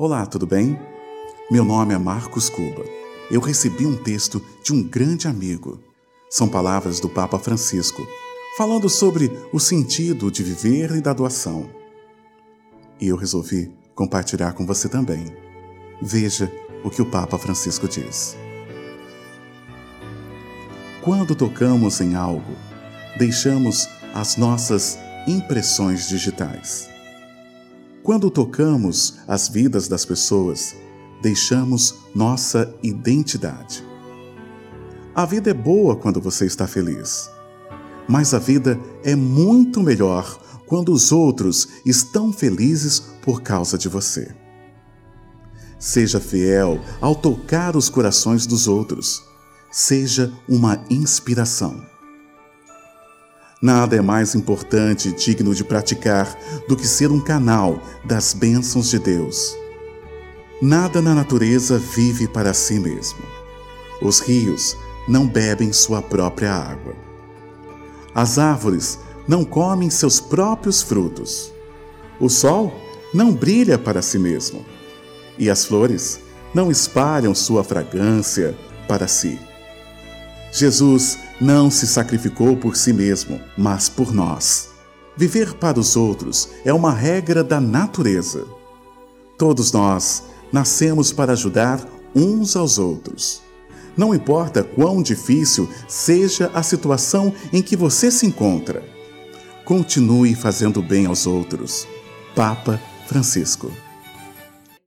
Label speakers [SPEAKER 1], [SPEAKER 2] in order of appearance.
[SPEAKER 1] Olá, tudo bem? Meu nome é Marcos Cuba. Eu recebi um texto de um grande amigo. São palavras do Papa Francisco, falando sobre o sentido de viver e da doação. E eu resolvi compartilhar com você também. Veja o que o Papa Francisco diz. Quando tocamos em algo, deixamos as nossas impressões digitais. Quando tocamos as vidas das pessoas, deixamos nossa identidade. A vida é boa quando você está feliz, mas a vida é muito melhor quando os outros estão felizes por causa de você. Seja fiel ao tocar os corações dos outros. Seja uma inspiração. Nada é mais importante e digno de praticar do que ser um canal das bênçãos de Deus. Nada na natureza vive para si mesmo. Os rios não bebem sua própria água. As árvores não comem seus próprios frutos. O sol não brilha para si mesmo. E as flores não espalham sua fragrância para si. Jesus não se sacrificou por si mesmo, mas por nós. Viver para os outros é uma regra da natureza. Todos nós nascemos para ajudar uns aos outros. Não importa quão difícil seja a situação em que você se encontra, continue fazendo bem aos outros. Papa Francisco